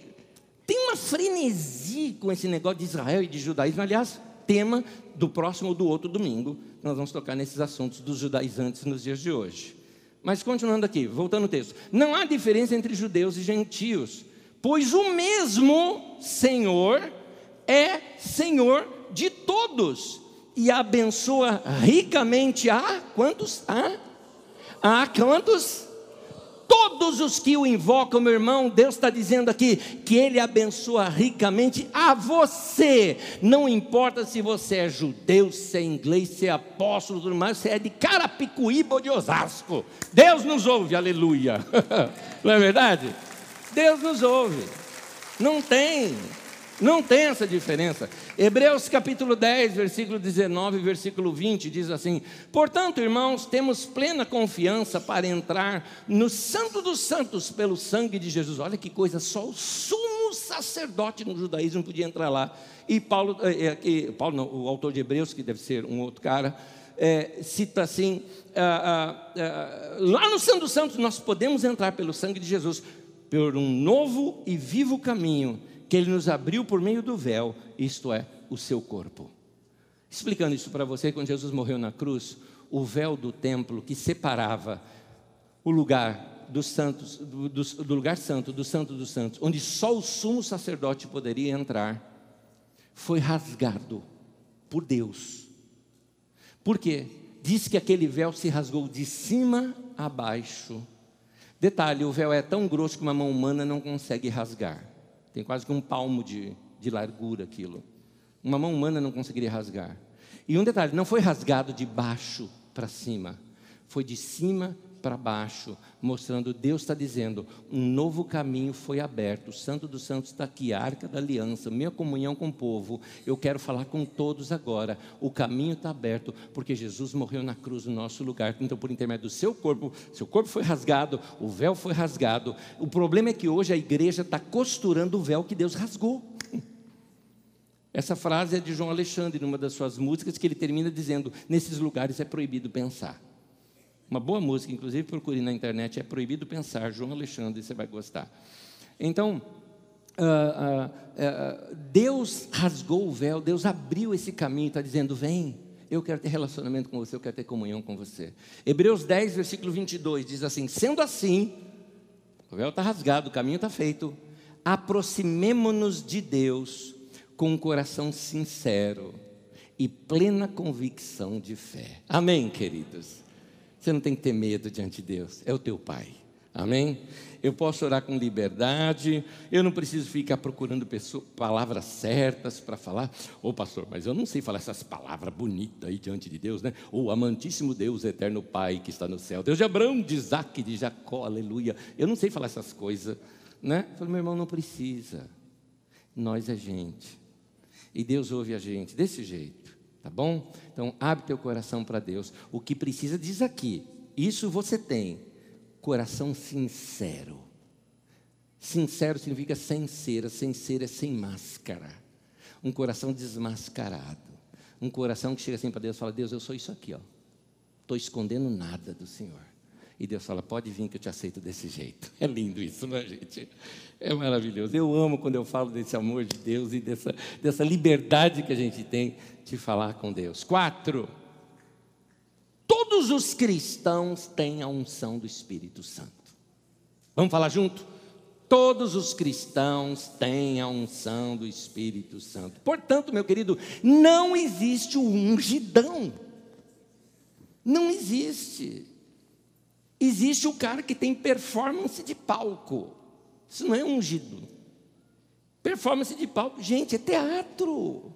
Tem uma frenesi com esse negócio de Israel e de judaísmo. Aliás, tema do próximo ou do outro domingo, nós vamos tocar nesses assuntos dos judaizantes nos dias de hoje. Mas continuando aqui, voltando ao texto. Não há diferença entre judeus e gentios, pois o mesmo Senhor é Senhor de todos e abençoa ricamente a quantos? A, a quantos? Todos os que o invocam, meu irmão, Deus está dizendo aqui que Ele abençoa ricamente a você. Não importa se você é judeu, se é inglês, se é apóstolo, tudo mais, se é de Carapicuíba ou de Osasco. Deus nos ouve, aleluia. Não é verdade? Deus nos ouve. Não tem. Não tem essa diferença. Hebreus capítulo 10, versículo 19 e versículo 20 diz assim: Portanto, irmãos, temos plena confiança para entrar no Santo dos Santos pelo sangue de Jesus. Olha que coisa, só o sumo sacerdote no judaísmo podia entrar lá. E Paulo, é, é, Paulo não, o autor de Hebreus, que deve ser um outro cara, é, cita assim: ah, ah, ah, lá no Santo dos Santos nós podemos entrar pelo sangue de Jesus, por um novo e vivo caminho que ele nos abriu por meio do véu, isto é, o seu corpo. Explicando isso para você, quando Jesus morreu na cruz, o véu do templo que separava o lugar dos santos, do, do, do lugar santo, do santo dos santos, onde só o sumo sacerdote poderia entrar, foi rasgado por Deus. Por quê? Diz que aquele véu se rasgou de cima a baixo. Detalhe: o véu é tão grosso que uma mão humana não consegue rasgar. Tem quase que um palmo de, de largura aquilo. Uma mão humana não conseguiria rasgar. E um detalhe: não foi rasgado de baixo para cima, foi de cima para baixo, mostrando Deus está dizendo: um novo caminho foi aberto. O Santo dos Santos está aqui, a arca da aliança, minha comunhão com o povo. Eu quero falar com todos agora. O caminho está aberto, porque Jesus morreu na cruz no nosso lugar. Então, por intermédio do seu corpo, seu corpo foi rasgado, o véu foi rasgado. O problema é que hoje a igreja está costurando o véu que Deus rasgou. Essa frase é de João Alexandre, numa das suas músicas, que ele termina dizendo: Nesses lugares é proibido pensar. Uma boa música, inclusive procure na internet, é Proibido Pensar, João Alexandre, você vai gostar. Então, uh, uh, uh, Deus rasgou o véu, Deus abriu esse caminho, está dizendo: vem, eu quero ter relacionamento com você, eu quero ter comunhão com você. Hebreus 10, versículo 22 diz assim: sendo assim, o véu está rasgado, o caminho está feito, aproximemo-nos de Deus com um coração sincero e plena convicção de fé. Amém, queridos? Você não tem que ter medo diante de Deus, é o teu Pai. Amém? Eu posso orar com liberdade, eu não preciso ficar procurando pessoas, palavras certas para falar. Ô oh, pastor, mas eu não sei falar essas palavras bonitas aí diante de Deus, né? O oh, amantíssimo Deus, eterno Pai que está no céu, Deus de Abraão, de Isaac, de Jacó, aleluia. Eu não sei falar essas coisas, né? Eu falei, meu irmão, não precisa. Nós é gente. E Deus ouve a gente desse jeito. Tá bom? Então, abre teu coração para Deus. O que precisa, diz aqui. Isso você tem. Coração sincero. Sincero significa sem cera. Sem cera é sem máscara. Um coração desmascarado. Um coração que chega assim para Deus e fala: Deus, eu sou isso aqui, ó. Estou escondendo nada do Senhor. E Deus fala: pode vir que eu te aceito desse jeito. É lindo isso, não é, gente? É maravilhoso. Eu amo quando eu falo desse amor de Deus e dessa, dessa liberdade que a gente tem de falar com Deus. Quatro. Todos os cristãos têm a unção do Espírito Santo. Vamos falar junto? Todos os cristãos têm a unção do Espírito Santo. Portanto, meu querido, não existe o ungidão. Não existe. Existe o cara que tem performance de palco. Isso não é ungido. Performance de palco, gente, é teatro.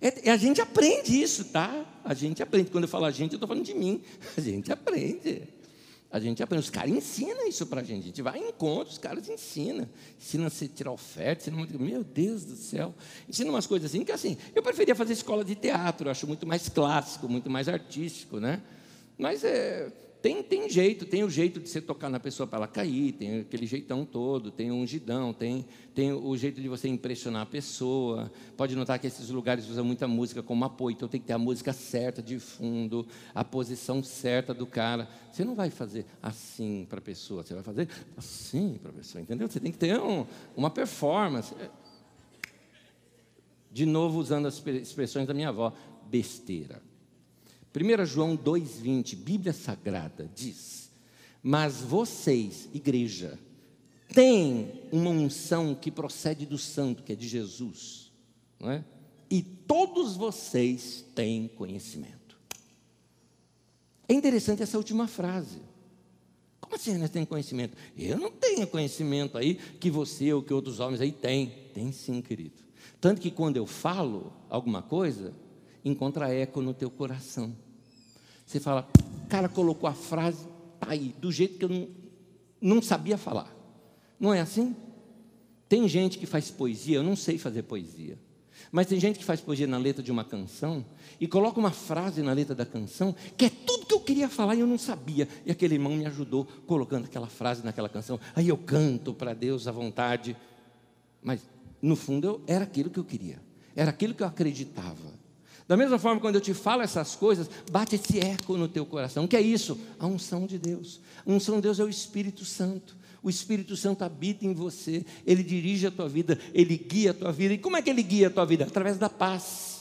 É, a gente aprende isso, tá? A gente aprende. Quando eu falo a gente, eu estou falando de mim. A gente aprende. A gente aprende. Os caras ensinam isso para a gente. A gente vai em encontro, os caras ensinam. Ensinam a se tirar oferta. Ensinam... Meu Deus do céu. Ensinam umas coisas assim que, assim, eu preferia fazer escola de teatro. Eu acho muito mais clássico, muito mais artístico, né? Mas é tem, tem jeito, tem o jeito de você tocar na pessoa para ela cair, tem aquele jeitão todo, tem o ungidão, tem, tem o jeito de você impressionar a pessoa. Pode notar que esses lugares usam muita música como apoio, então tem que ter a música certa de fundo, a posição certa do cara. Você não vai fazer assim para a pessoa, você vai fazer assim para a pessoa, entendeu? Você tem que ter um, uma performance. De novo, usando as expressões da minha avó, besteira. 1 João 2,20, Bíblia Sagrada, diz: Mas vocês, igreja, têm uma unção que procede do santo, que é de Jesus, não é? E todos vocês têm conhecimento. É interessante essa última frase. Como assim nós temos conhecimento? Eu não tenho conhecimento aí que você ou que outros homens aí têm. Tem sim, querido. Tanto que quando eu falo alguma coisa, encontra eco no teu coração. Você fala, o cara colocou a frase, tá aí, do jeito que eu não, não sabia falar. Não é assim? Tem gente que faz poesia, eu não sei fazer poesia. Mas tem gente que faz poesia na letra de uma canção e coloca uma frase na letra da canção que é tudo que eu queria falar e eu não sabia. E aquele irmão me ajudou colocando aquela frase naquela canção. Aí eu canto para Deus à vontade. Mas no fundo eu, era aquilo que eu queria, era aquilo que eu acreditava. Da mesma forma, quando eu te falo essas coisas, bate esse eco no teu coração. O que é isso? A unção de Deus. A unção de Deus é o Espírito Santo. O Espírito Santo habita em você, ele dirige a tua vida, ele guia a tua vida. E como é que ele guia a tua vida? Através da paz.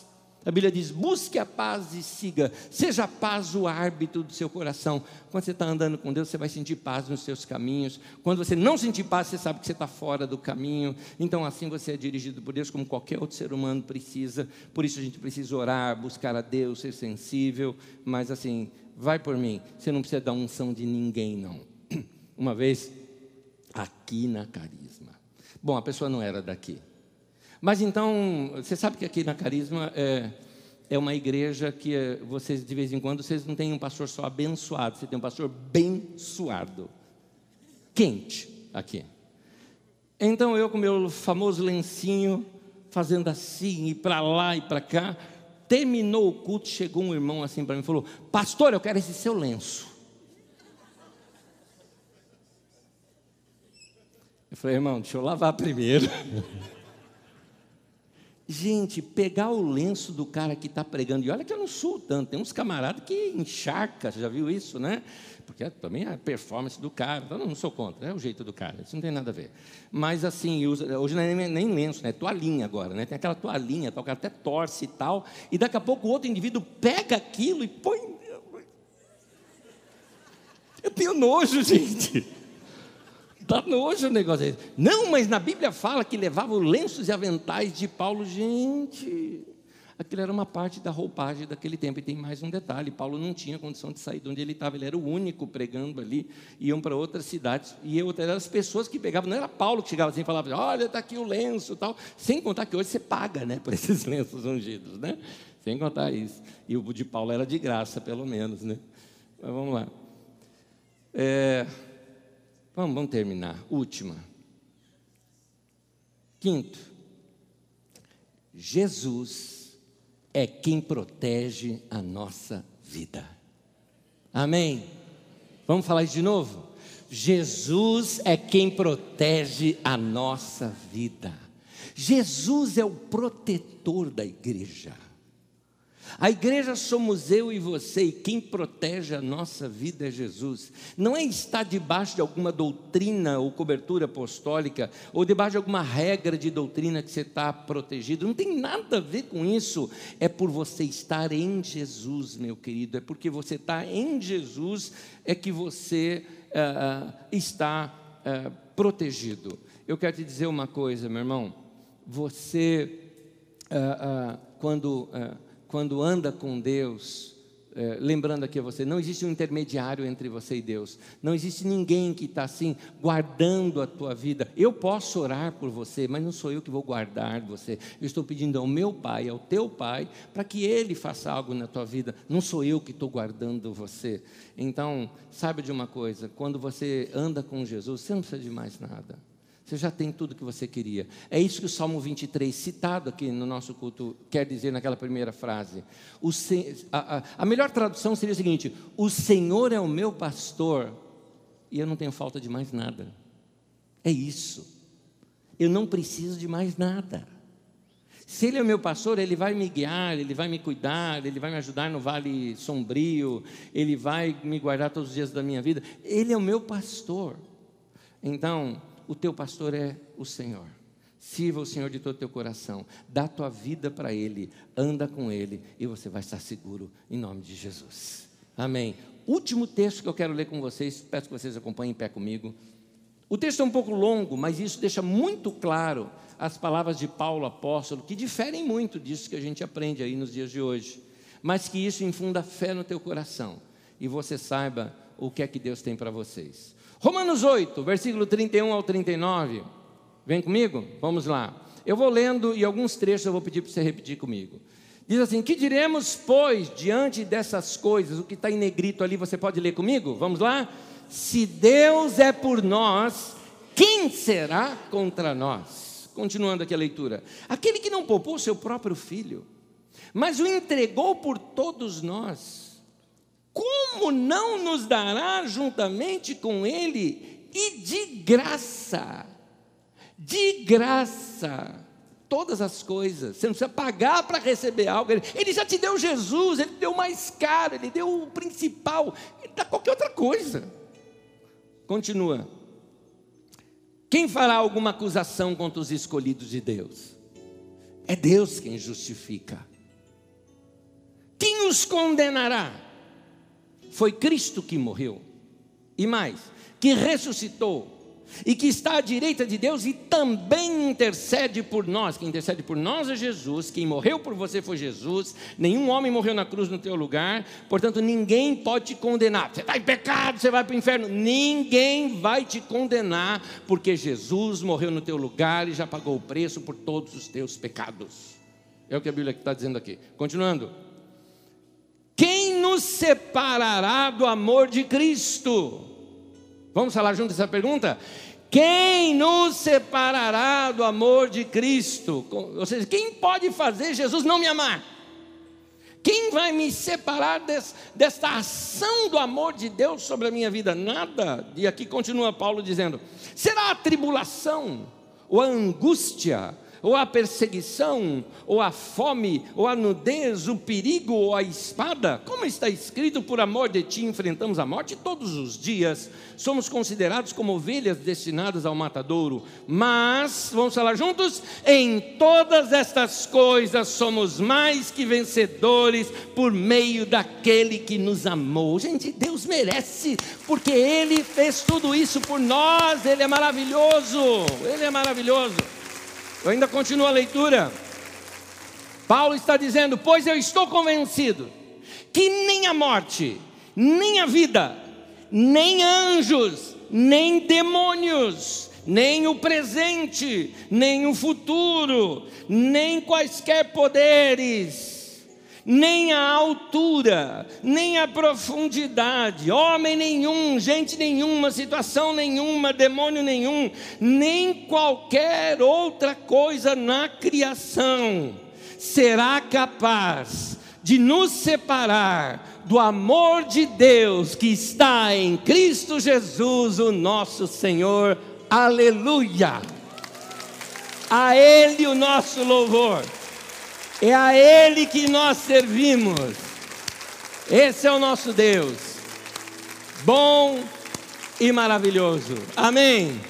A Bíblia diz: busque a paz e siga. Seja a paz o árbitro do seu coração. Quando você está andando com Deus, você vai sentir paz nos seus caminhos. Quando você não sentir paz, você sabe que você está fora do caminho. Então, assim você é dirigido por Deus, como qualquer outro ser humano precisa. Por isso a gente precisa orar, buscar a Deus, ser sensível. Mas assim, vai por mim. Você não precisa dar unção de ninguém, não. Uma vez, aqui na Carisma. Bom, a pessoa não era daqui. Mas então, você sabe que aqui na Carisma é, é uma igreja que é, vocês, de vez em quando, vocês não têm um pastor só abençoado, você tem um pastor bençoado. Quente aqui. Então eu com meu famoso lencinho, fazendo assim, e para lá e para cá, terminou o culto, chegou um irmão assim para mim e falou: Pastor, eu quero esse seu lenço. Eu falei, irmão, deixa eu lavar primeiro. Gente, pegar o lenço do cara que está pregando, e olha que eu não sou tanto, tem uns camaradas que encharca, você já viu isso, né? Porque também é a performance do cara, então não sou contra, é o jeito do cara, isso não tem nada a ver. Mas assim, hoje não é nem lenço, né? É toalhinha agora, né? Tem aquela toalhinha, o cara até torce e tal, e daqui a pouco o outro indivíduo pega aquilo e põe. Eu tenho nojo, gente. Dá nojo o negócio. Não, mas na Bíblia fala que levava lenços e aventais de Paulo. Gente, aquilo era uma parte da roupagem daquele tempo. E tem mais um detalhe: Paulo não tinha condição de sair de onde ele estava, ele era o único pregando ali. Iam para outras cidades. E eu, eram as pessoas que pegavam, não era Paulo que chegava assim e falava: Olha, está aqui o lenço tal. Sem contar que hoje você paga né, por esses lenços ungidos, né? Sem contar isso. E o de Paulo era de graça, pelo menos, né? Mas vamos lá. É. Vamos, vamos terminar. Última. Quinto, Jesus é quem protege a nossa vida. Amém? Vamos falar isso de novo? Jesus é quem protege a nossa vida. Jesus é o protetor da igreja. A igreja somos eu e você, e quem protege a nossa vida é Jesus. Não é estar debaixo de alguma doutrina ou cobertura apostólica, ou debaixo de alguma regra de doutrina que você está protegido. Não tem nada a ver com isso. É por você estar em Jesus, meu querido. É porque você está em Jesus é que você uh, está uh, protegido. Eu quero te dizer uma coisa, meu irmão. Você, quando quando anda com Deus, é, lembrando aqui a você, não existe um intermediário entre você e Deus, não existe ninguém que está assim, guardando a tua vida. Eu posso orar por você, mas não sou eu que vou guardar você. Eu estou pedindo ao meu pai, ao teu pai, para que ele faça algo na tua vida, não sou eu que estou guardando você. Então, saiba de uma coisa: quando você anda com Jesus, você não precisa de mais nada. Você já tem tudo que você queria. É isso que o Salmo 23, citado aqui no nosso culto, quer dizer naquela primeira frase. O, a, a, a melhor tradução seria o seguinte: O Senhor é o meu pastor e eu não tenho falta de mais nada. É isso. Eu não preciso de mais nada. Se Ele é o meu pastor, Ele vai me guiar, Ele vai me cuidar, Ele vai me ajudar no vale sombrio, Ele vai me guardar todos os dias da minha vida. Ele é o meu pastor. Então, o teu pastor é o Senhor. Sirva o Senhor de todo o teu coração, dá tua vida para Ele, anda com Ele e você vai estar seguro em nome de Jesus. Amém. Último texto que eu quero ler com vocês, peço que vocês acompanhem em pé comigo. O texto é um pouco longo, mas isso deixa muito claro as palavras de Paulo apóstolo, que diferem muito disso que a gente aprende aí nos dias de hoje, mas que isso infunda fé no teu coração e você saiba o que é que Deus tem para vocês. Romanos 8, versículo 31 ao 39. Vem comigo? Vamos lá. Eu vou lendo e alguns trechos eu vou pedir para você repetir comigo. Diz assim: Que diremos, pois, diante dessas coisas? O que está em negrito ali, você pode ler comigo? Vamos lá? Se Deus é por nós, quem será contra nós? Continuando aqui a leitura. Aquele que não poupou seu próprio filho, mas o entregou por todos nós, como não nos dará juntamente com ele e de graça? De graça todas as coisas. Você não precisa pagar para receber algo. Ele, já te deu Jesus, ele deu mais caro, ele deu o principal, ele dá qualquer outra coisa. Continua. Quem fará alguma acusação contra os escolhidos de Deus? É Deus quem justifica. Quem os condenará? Foi Cristo que morreu. E mais, que ressuscitou e que está à direita de Deus e também intercede por nós. Quem intercede por nós é Jesus, quem morreu por você foi Jesus. Nenhum homem morreu na cruz no teu lugar, portanto, ninguém pode te condenar. Você está em pecado, você vai para o inferno. Ninguém vai te condenar, porque Jesus morreu no teu lugar e já pagou o preço por todos os teus pecados. É o que a Bíblia está dizendo aqui. Continuando. Quem nos separará do amor de Cristo? Vamos falar junto essa pergunta? Quem nos separará do amor de Cristo? Ou seja, quem pode fazer Jesus não me amar? Quem vai me separar des, desta ação do amor de Deus sobre a minha vida? Nada. E aqui continua Paulo dizendo: será a tribulação, ou a angústia, ou a perseguição, ou a fome, ou a nudez, o perigo, ou a espada? Como está escrito, por amor de ti enfrentamos a morte todos os dias, somos considerados como ovelhas destinadas ao matadouro, mas, vamos falar juntos, em todas estas coisas somos mais que vencedores por meio daquele que nos amou. Gente, Deus merece, porque Ele fez tudo isso por nós, Ele é maravilhoso, Ele é maravilhoso. Eu ainda continuo a leitura. Paulo está dizendo: Pois eu estou convencido que nem a morte, nem a vida, nem anjos, nem demônios, nem o presente, nem o futuro, nem quaisquer poderes, nem a altura, nem a profundidade, homem nenhum, gente nenhuma, situação nenhuma, demônio nenhum, nem qualquer outra coisa na criação será capaz de nos separar do amor de Deus que está em Cristo Jesus, o nosso Senhor. Aleluia! A Ele o nosso louvor. É a Ele que nós servimos. Esse é o nosso Deus, bom e maravilhoso. Amém.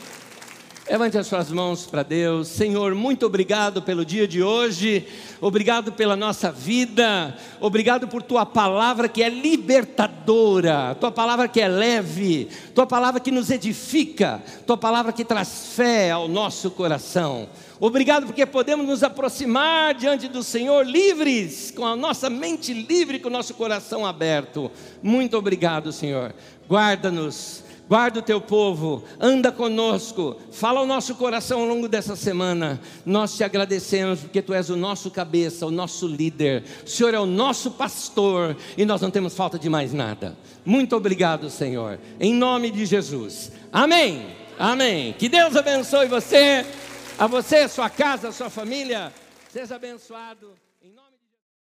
Levante as suas mãos para Deus. Senhor, muito obrigado pelo dia de hoje. Obrigado pela nossa vida. Obrigado por tua palavra que é libertadora, tua palavra que é leve, tua palavra que nos edifica, tua palavra que traz fé ao nosso coração. Obrigado porque podemos nos aproximar diante do Senhor livres, com a nossa mente livre, com o nosso coração aberto. Muito obrigado, Senhor. Guarda-nos guarda o teu povo, anda conosco, fala ao nosso coração ao longo dessa semana. Nós te agradecemos porque tu és o nosso cabeça, o nosso líder, o Senhor é o nosso pastor e nós não temos falta de mais nada. Muito obrigado, Senhor, em nome de Jesus. Amém. Amém. Que Deus abençoe você, a você, sua casa, sua família. Seja abençoado.